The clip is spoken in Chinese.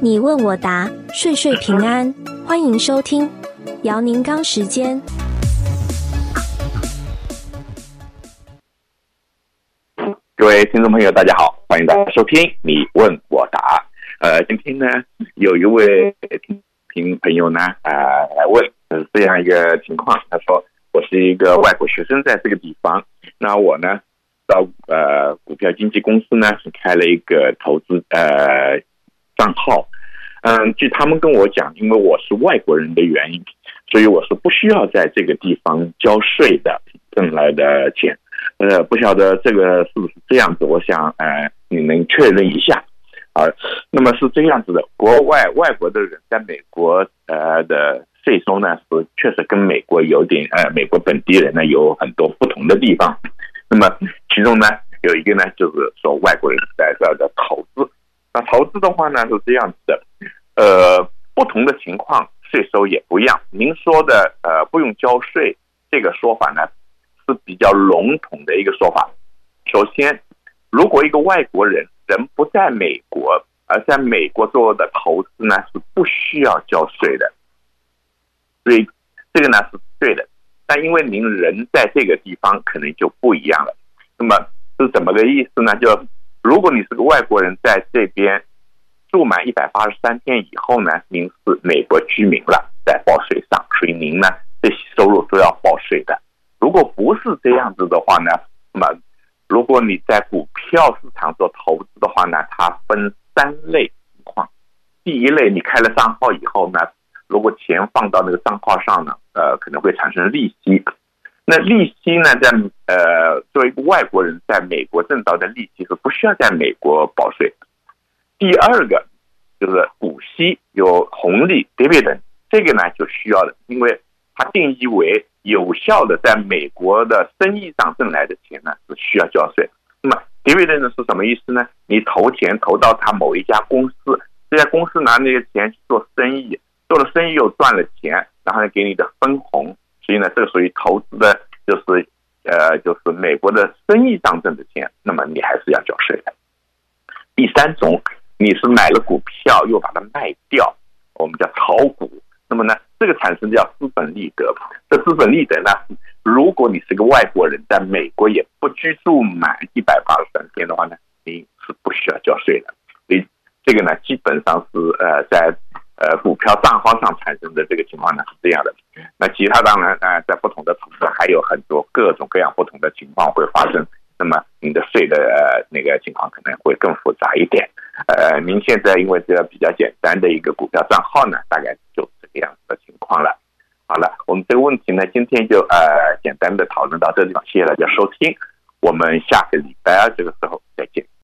你问我答，岁岁平安。欢迎收听姚宁刚时间。各位听众朋友，大家好，欢迎大家收听你问我答。呃，今天呢，有一位听听朋友呢，呃，来问，呃，这样一个情况，他说我是一个外国学生，在这个地方，那我呢，到呃股票经纪公司呢，是开了一个投资呃。账号，嗯，据他们跟我讲，因为我是外国人的原因，所以我是不需要在这个地方交税的，挣来的钱，呃，不晓得这个是不是这样子？我想，呃，你能确认一下啊？那么是这样子的，国外外国的人在美国呃的税收呢，是确实跟美国有点呃，美国本地人呢有很多不同的地方。那么其中呢，有一个呢，就是说外国人在这儿的投资。那投资的话呢，是这样子，呃，不同的情况税收也不一样。您说的呃不用交税这个说法呢，是比较笼统的一个说法。首先，如果一个外国人人不在美国，而在美国做的投资呢，是不需要交税的。所以这个呢是对的。但因为您人在这个地方，可能就不一样了。那么是怎么个意思呢？就如果你是个外国人，在这边住满一百八十三天以后呢，您是美国居民了，在报税上，所以您呢这些收入都要报税的。如果不是这样子的话呢，那么如果你在股票市场做投资的话呢，它分三类情况。第一类，你开了账号以后呢，如果钱放到那个账号上呢，呃，可能会产生利息。那利息呢，在呃，作为一个外国人在美国挣到的利息是不需要在美国报税。第二个就是股息有红利 dividend，这个呢就需要的，因为它定义为有效的。在美国的。生意上挣来的。钱呢是需要交税。那么 dividend 是什么意思呢？你投钱投到他某一家公司，这家公司拿那些钱去做生意，做了生意又赚了钱，然后呢给你的。分红。所以呢，这个属于投资的，就是呃，就是美国的。生意上挣的。钱，那么你还是要交税的。第三种，你是买了股票又把它卖掉，我们叫炒股，那么呢，这个产生叫资本利得。这资本利得呢，如果你是个外国人，在美国也不居住满一百八十三天的话呢，你是不需要交税的。所以这个呢，基本上是呃在。呃，股票账号上产生的这个情况呢是这样的，那其他当然呃，在不同的城市还有很多各种各样不同的情况会发生，那么你的税的那个情况可能会更复杂一点。呃，您现在因为这个比较简单的一个股票账号呢，大概就这个样子的情况了。好了，我们这个问题呢，今天就呃简单的讨论到这地方，谢谢大家收听，我们下个礼拜二这个时候再见。